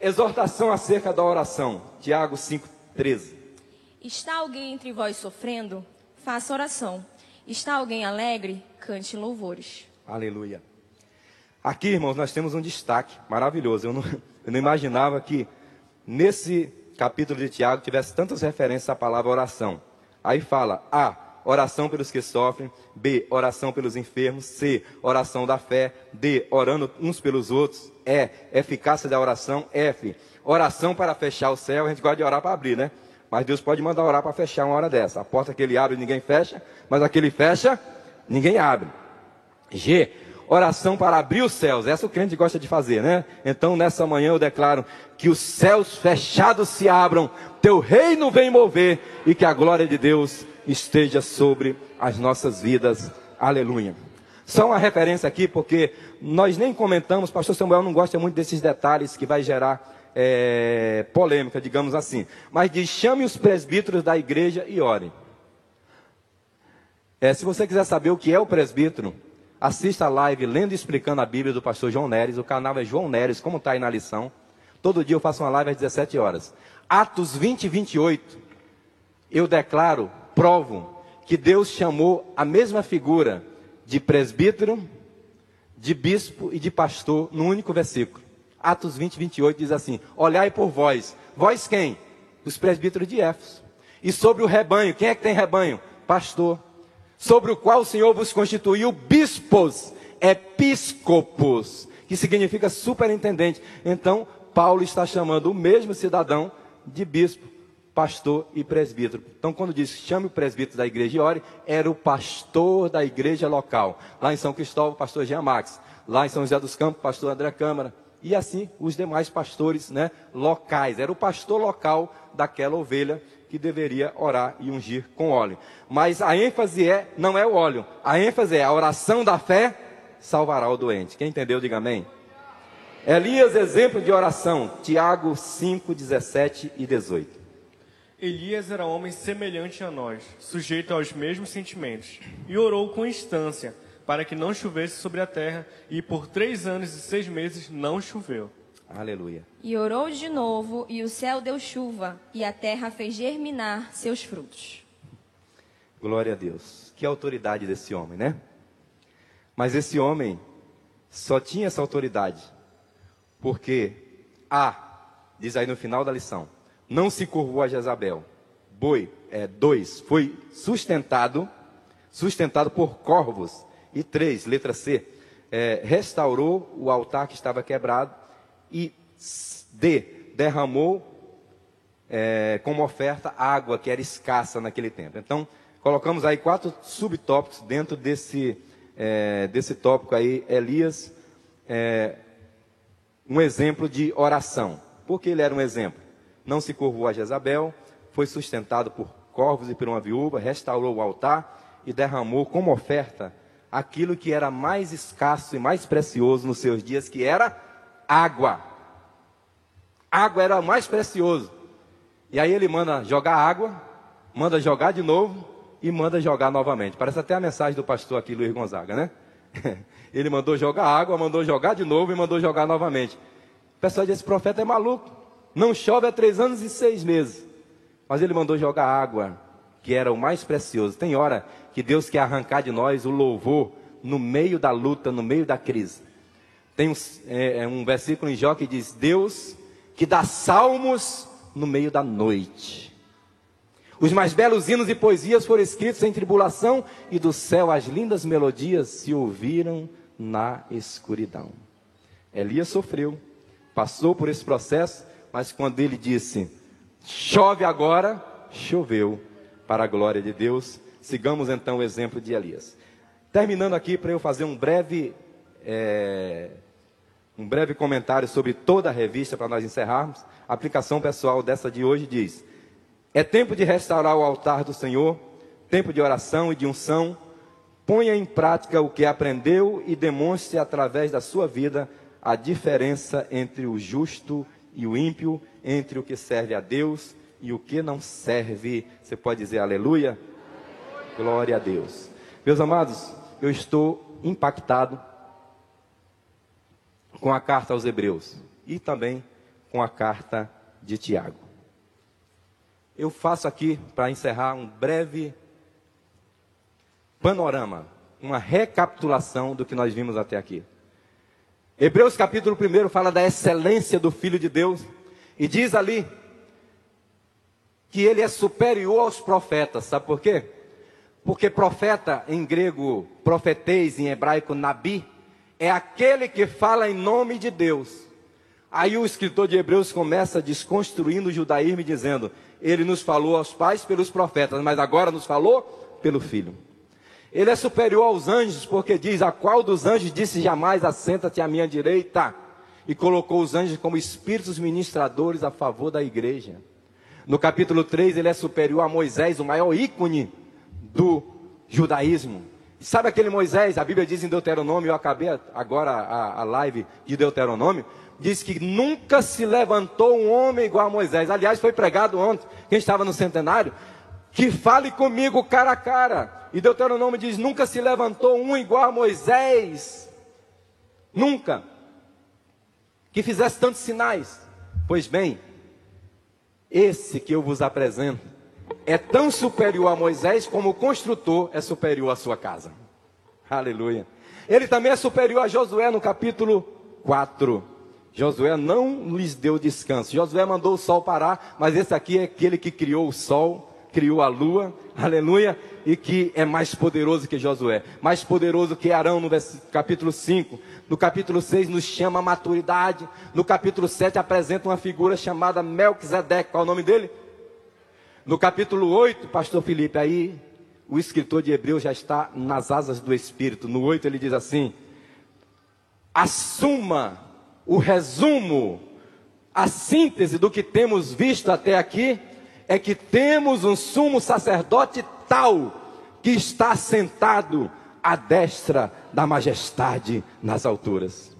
Speaker 1: Exortação acerca da oração. Tiago 5,13.
Speaker 4: Está alguém entre vós sofrendo? Faça oração. Está alguém alegre? Cante louvores.
Speaker 1: Aleluia. Aqui, irmãos, nós temos um destaque maravilhoso. Eu não, eu não imaginava que nesse capítulo de Tiago tivesse tantas referências à palavra oração. Aí fala A, oração pelos que sofrem. B, oração pelos enfermos. C, oração da fé. D, orando uns pelos outros. E, eficácia da oração. F, oração para fechar o céu. A gente gosta de orar para abrir, né? Mas Deus pode mandar orar para fechar uma hora dessa. A porta que ele abre, ninguém fecha, mas aquele fecha, ninguém abre. G, oração para abrir os céus. Essa o crente gosta de fazer, né? Então, nessa manhã eu declaro que os céus fechados se abram, teu reino vem mover e que a glória de Deus esteja sobre as nossas vidas. Aleluia. Só uma referência aqui, porque nós nem comentamos, pastor Samuel não gosta muito desses detalhes que vai gerar é, polêmica, digamos assim. Mas diz: chame os presbíteros da igreja e ore. É, se você quiser saber o que é o presbítero, assista a live lendo e explicando a Bíblia do pastor João Neres. O canal é João Neres, como está aí na lição. Todo dia eu faço uma live às 17 horas. Atos 20 e 28. Eu declaro, provo, que Deus chamou a mesma figura de presbítero, de bispo e de pastor no único versículo. Atos 20, 28 diz assim: Olhai por vós. Vós quem? Os presbíteros de Éfeso. E sobre o rebanho, quem é que tem rebanho? Pastor. Sobre o qual o Senhor vos constituiu bispos, episcopos, que significa superintendente. Então, Paulo está chamando o mesmo cidadão de bispo, pastor e presbítero. Então, quando diz chame o presbítero da igreja e ore, era o pastor da igreja local. Lá em São Cristóvão, pastor Jean Max. Lá em São José dos Campos, pastor André Câmara e assim os demais pastores né, locais. Era o pastor local daquela ovelha que deveria orar e ungir com óleo. Mas a ênfase é, não é o óleo, a ênfase é a oração da fé salvará o doente. Quem entendeu, diga amém. Elias, exemplo de oração, Tiago 5, 17 e 18.
Speaker 3: Elias era homem semelhante a nós, sujeito aos mesmos sentimentos, e orou com instância para que não chovesse sobre a terra, e por três anos e seis meses não choveu.
Speaker 1: Aleluia.
Speaker 4: E orou de novo, e o céu deu chuva, e a terra fez germinar seus frutos.
Speaker 1: Glória a Deus. Que autoridade desse homem, né? Mas esse homem só tinha essa autoridade porque A, diz aí no final da lição, não se curvou a Jezabel. Boi, é, dois, foi sustentado, sustentado por corvos. E três, letra C, é, restaurou o altar que estava quebrado e D, derramou é, como oferta água que era escassa naquele tempo. Então, colocamos aí quatro subtópicos dentro desse, é, desse tópico aí, Elias, é, um exemplo de oração. Por que ele era um exemplo? Não se curvou a Jezabel, foi sustentado por corvos e por uma viúva, restaurou o altar e derramou como oferta aquilo que era mais escasso e mais precioso nos seus dias, que era água. Água era mais precioso. E aí ele manda jogar água, manda jogar de novo e manda jogar novamente. Parece até a mensagem do pastor aqui, Luiz Gonzaga, né? Ele mandou jogar água, mandou jogar de novo e mandou jogar novamente. O pessoal esse profeta é maluco. Não chove há três anos e seis meses. Mas ele mandou jogar água, que era o mais precioso. Tem hora que Deus quer arrancar de nós o louvor no meio da luta, no meio da crise. Tem um, é, é um versículo em Jó que diz: Deus que dá salmos no meio da noite. Os mais belos hinos e poesias foram escritos em tribulação, e do céu as lindas melodias se ouviram na escuridão. Elias sofreu, passou por esse processo, mas quando ele disse: Chove agora, choveu, para a glória de Deus. Sigamos então o exemplo de Elias. Terminando aqui para eu fazer um breve, é, um breve comentário sobre toda a revista para nós encerrarmos. A aplicação pessoal dessa de hoje diz: é tempo de restaurar o altar do Senhor, tempo de oração e de unção. Ponha em prática o que aprendeu e demonstre através da sua vida a diferença entre o justo e o ímpio, entre o que serve a Deus e o que não serve. Você pode dizer aleluia? Glória a Deus. Meus amados, eu estou impactado com a carta aos Hebreus e também com a carta de Tiago eu faço aqui, para encerrar, um breve panorama, uma recapitulação do que nós vimos até aqui. Hebreus capítulo 1 fala da excelência do Filho de Deus e diz ali que ele é superior aos profetas, sabe por quê? Porque profeta em grego, profetês em hebraico, nabi, é aquele que fala em nome de Deus. Aí o escritor de Hebreus começa desconstruindo o judaísmo dizendo: ele nos falou aos pais pelos profetas, mas agora nos falou pelo Filho. Ele é superior aos anjos, porque diz: A qual dos anjos disse jamais, assenta-te à minha direita? E colocou os anjos como espíritos ministradores a favor da igreja. No capítulo 3, ele é superior a Moisés, o maior ícone do judaísmo. Sabe aquele Moisés? A Bíblia diz em Deuteronômio, eu acabei agora a, a live de Deuteronômio, diz que nunca se levantou um homem igual a Moisés. Aliás, foi pregado ontem, quem estava no centenário, que fale comigo cara a cara. E Deuteronômio diz: nunca se levantou um igual a Moisés. Nunca. Que fizesse tantos sinais. Pois bem, esse que eu vos apresento é tão superior a Moisés como o construtor é superior à sua casa. Aleluia. Ele também é superior a Josué no capítulo 4. Josué não lhes deu descanso. Josué mandou o sol parar, mas esse aqui é aquele que criou o sol, criou a lua, aleluia, e que é mais poderoso que Josué, mais poderoso que Arão no capítulo 5. No capítulo 6 nos chama a maturidade. No capítulo 7 apresenta uma figura chamada Melquisedeque. Qual é o nome dele? No capítulo 8, pastor Felipe, aí o escritor de Hebreus já está nas asas do Espírito. No 8 ele diz assim: assuma o resumo, a síntese do que temos visto até aqui é que temos um sumo sacerdote tal que está sentado à destra da majestade nas alturas.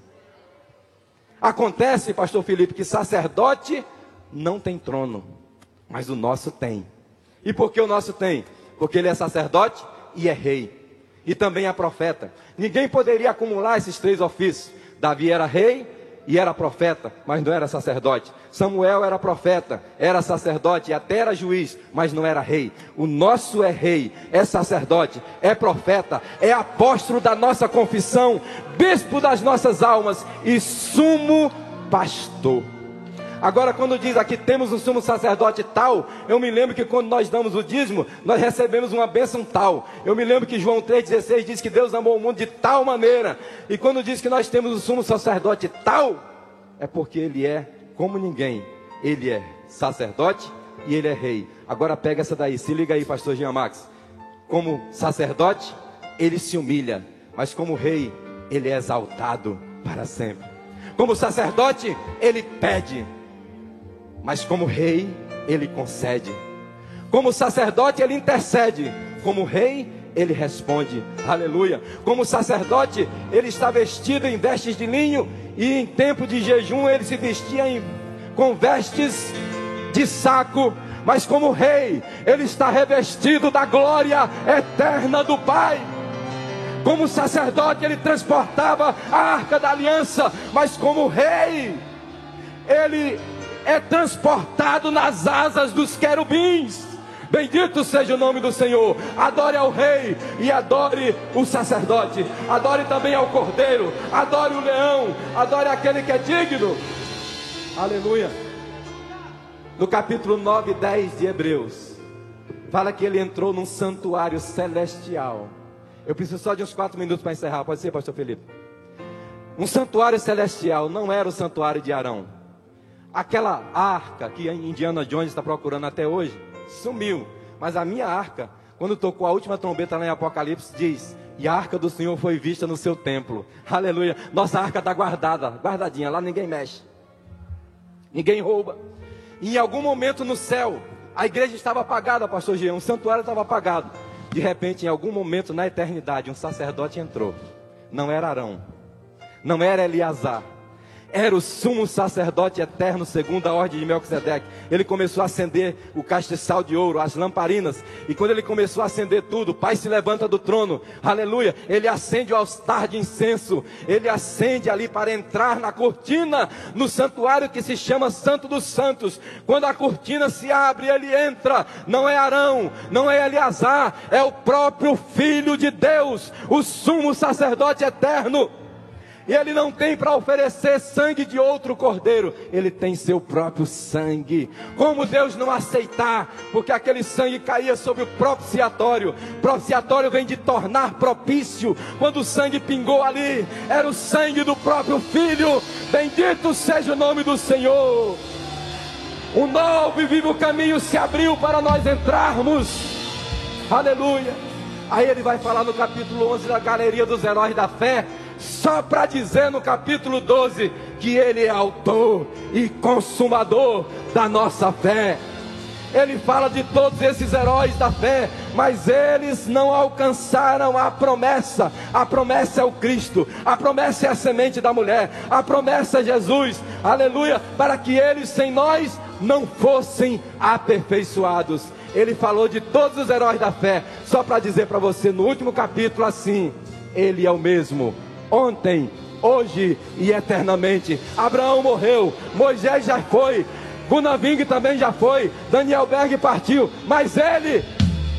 Speaker 1: Acontece, pastor Felipe, que sacerdote não tem trono, mas o nosso tem. E por que o nosso tem? Porque ele é sacerdote e é rei. E também é profeta. Ninguém poderia acumular esses três ofícios. Davi era rei, e era profeta, mas não era sacerdote. Samuel era profeta, era sacerdote e até era juiz, mas não era rei. O nosso é rei, é sacerdote, é profeta, é apóstolo da nossa confissão, bispo das nossas almas e sumo pastor. Agora, quando diz aqui temos um sumo sacerdote tal, eu me lembro que quando nós damos o dízimo, nós recebemos uma bênção tal. Eu me lembro que João 3,16 diz que Deus amou o mundo de tal maneira. E quando diz que nós temos um sumo sacerdote tal, é porque ele é como ninguém. Ele é sacerdote e ele é rei. Agora pega essa daí, se liga aí, pastor Jean Max. Como sacerdote, ele se humilha, mas como rei, ele é exaltado para sempre. Como sacerdote, ele pede, mas como rei, ele concede. Como sacerdote, ele intercede. Como rei, ele responde. Aleluia. Como sacerdote, ele está vestido em vestes de linho e em tempo de jejum ele se vestia em, com vestes de saco. Mas como rei, ele está revestido da glória eterna do Pai. Como sacerdote, ele transportava a arca da aliança, mas como rei, ele é transportado nas asas dos querubins. Bendito seja o nome do Senhor. Adore ao Rei e adore o sacerdote. Adore também ao Cordeiro. Adore o leão. Adore aquele que é digno. Aleluia. No capítulo 9 e 10 de Hebreus, fala que ele entrou num santuário celestial. Eu preciso só de uns quatro minutos para encerrar. Pode ser, Pastor Felipe? Um santuário celestial não era o santuário de Arão Aquela arca que a Indiana Jones está procurando até hoje, sumiu. Mas a minha arca, quando tocou a última trombeta lá em Apocalipse, diz: E a arca do Senhor foi vista no seu templo. Aleluia. Nossa arca está guardada, guardadinha, lá ninguém mexe. Ninguém rouba. E em algum momento no céu, a igreja estava apagada, pastor Jean, o santuário estava apagado. De repente, em algum momento na eternidade, um sacerdote entrou. Não era Arão, não era Eleazar, era o sumo sacerdote eterno, segundo a ordem de Melquisedeque. Ele começou a acender o castiçal de ouro, as lamparinas. E quando ele começou a acender tudo, o Pai se levanta do trono, aleluia. Ele acende o altar de incenso. Ele acende ali para entrar na cortina, no santuário que se chama Santo dos Santos. Quando a cortina se abre, ele entra. Não é Arão, não é Eleazar, é o próprio Filho de Deus, o sumo sacerdote eterno. E ele não tem para oferecer sangue de outro cordeiro, ele tem seu próprio sangue. Como Deus não aceitar, porque aquele sangue caía sobre o propiciatório. Propiciatório vem de tornar propício. Quando o sangue pingou ali, era o sangue do próprio filho. Bendito seja o nome do Senhor. Um novo e vivo caminho se abriu para nós entrarmos. Aleluia. Aí ele vai falar no capítulo 11 da galeria dos heróis da fé só para dizer no capítulo 12 que Ele é autor e consumador da nossa fé. Ele fala de todos esses heróis da fé, mas eles não alcançaram a promessa. A promessa é o Cristo, a promessa é a semente da mulher, a promessa é Jesus, aleluia, para que eles sem nós não fossem aperfeiçoados. Ele falou de todos os heróis da fé, só para dizer para você no último capítulo assim: Ele é o mesmo ontem, hoje e eternamente. Abraão morreu, Moisés já foi, Gunaving também já foi, Daniel Berg partiu, mas ele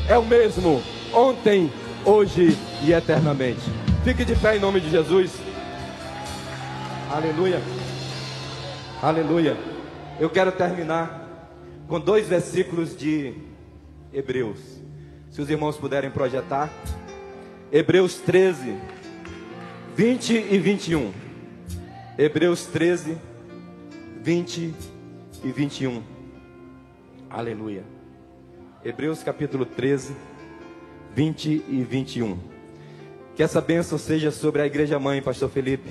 Speaker 1: é o mesmo, ontem, hoje e eternamente. Fique de pé em nome de Jesus. Aleluia. Aleluia. Eu quero terminar com dois versículos de Hebreus. Se os irmãos puderem projetar. Hebreus 13, 20 e 21. Hebreus 13, 20 e 21. Aleluia. Hebreus capítulo 13, 20 e 21. Que essa bênção seja sobre a igreja mãe, pastor Felipe.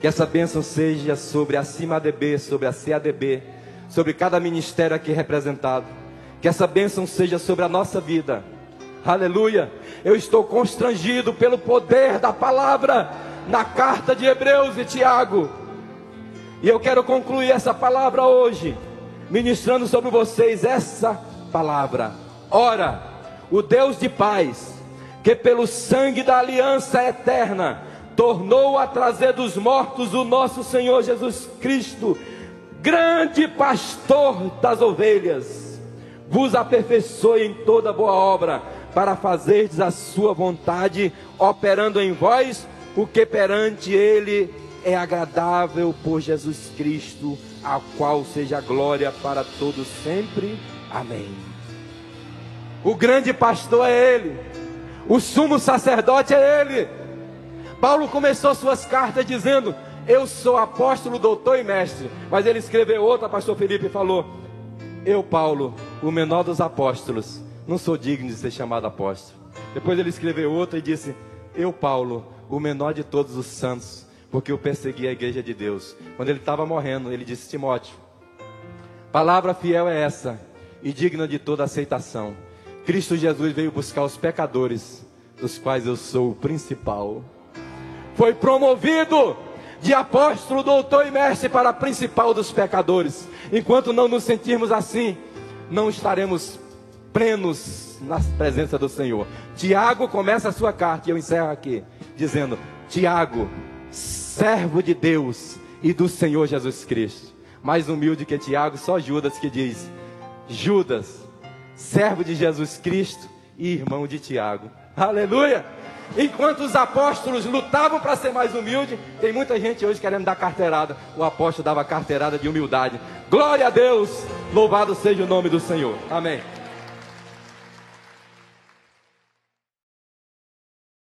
Speaker 1: Que essa bênção seja sobre a CIMADB, sobre a CADB, sobre cada ministério aqui representado. Que essa bênção seja sobre a nossa vida. Aleluia. Eu estou constrangido pelo poder da palavra na carta de Hebreus e Tiago. E eu quero concluir essa palavra hoje, ministrando sobre vocês essa palavra. Ora, o Deus de paz, que pelo sangue da aliança eterna tornou a trazer dos mortos o nosso Senhor Jesus Cristo, grande pastor das ovelhas, vos aperfeiçoe em toda boa obra, para fazerdes a sua vontade, operando em vós o que perante ele é agradável por Jesus Cristo, a qual seja glória para todos sempre. Amém. O grande pastor é ele. O sumo sacerdote é ele. Paulo começou suas cartas dizendo: Eu sou apóstolo, doutor e mestre. Mas ele escreveu outra, pastor Felipe, e falou: Eu, Paulo, o menor dos apóstolos, não sou digno de ser chamado apóstolo. Depois ele escreveu outra e disse: Eu, Paulo, o menor de todos os santos, porque eu persegui a igreja de Deus. Quando ele estava morrendo, ele disse: Timóteo, palavra fiel é essa e digna de toda aceitação. Cristo Jesus veio buscar os pecadores, dos quais eu sou o principal foi promovido de apóstolo, doutor e mestre para principal dos pecadores. Enquanto não nos sentirmos assim, não estaremos plenos na presença do Senhor. Tiago começa a sua carta e eu encerro aqui dizendo: Tiago, servo de Deus e do Senhor Jesus Cristo. Mais humilde que Tiago, só Judas que diz: Judas, servo de Jesus Cristo e irmão de Tiago. Aleluia! Enquanto os apóstolos lutavam para ser mais humilde, tem muita gente hoje querendo dar carteirada. O apóstolo dava carteirada de humildade. Glória a Deus! Louvado seja o nome do Senhor. Amém.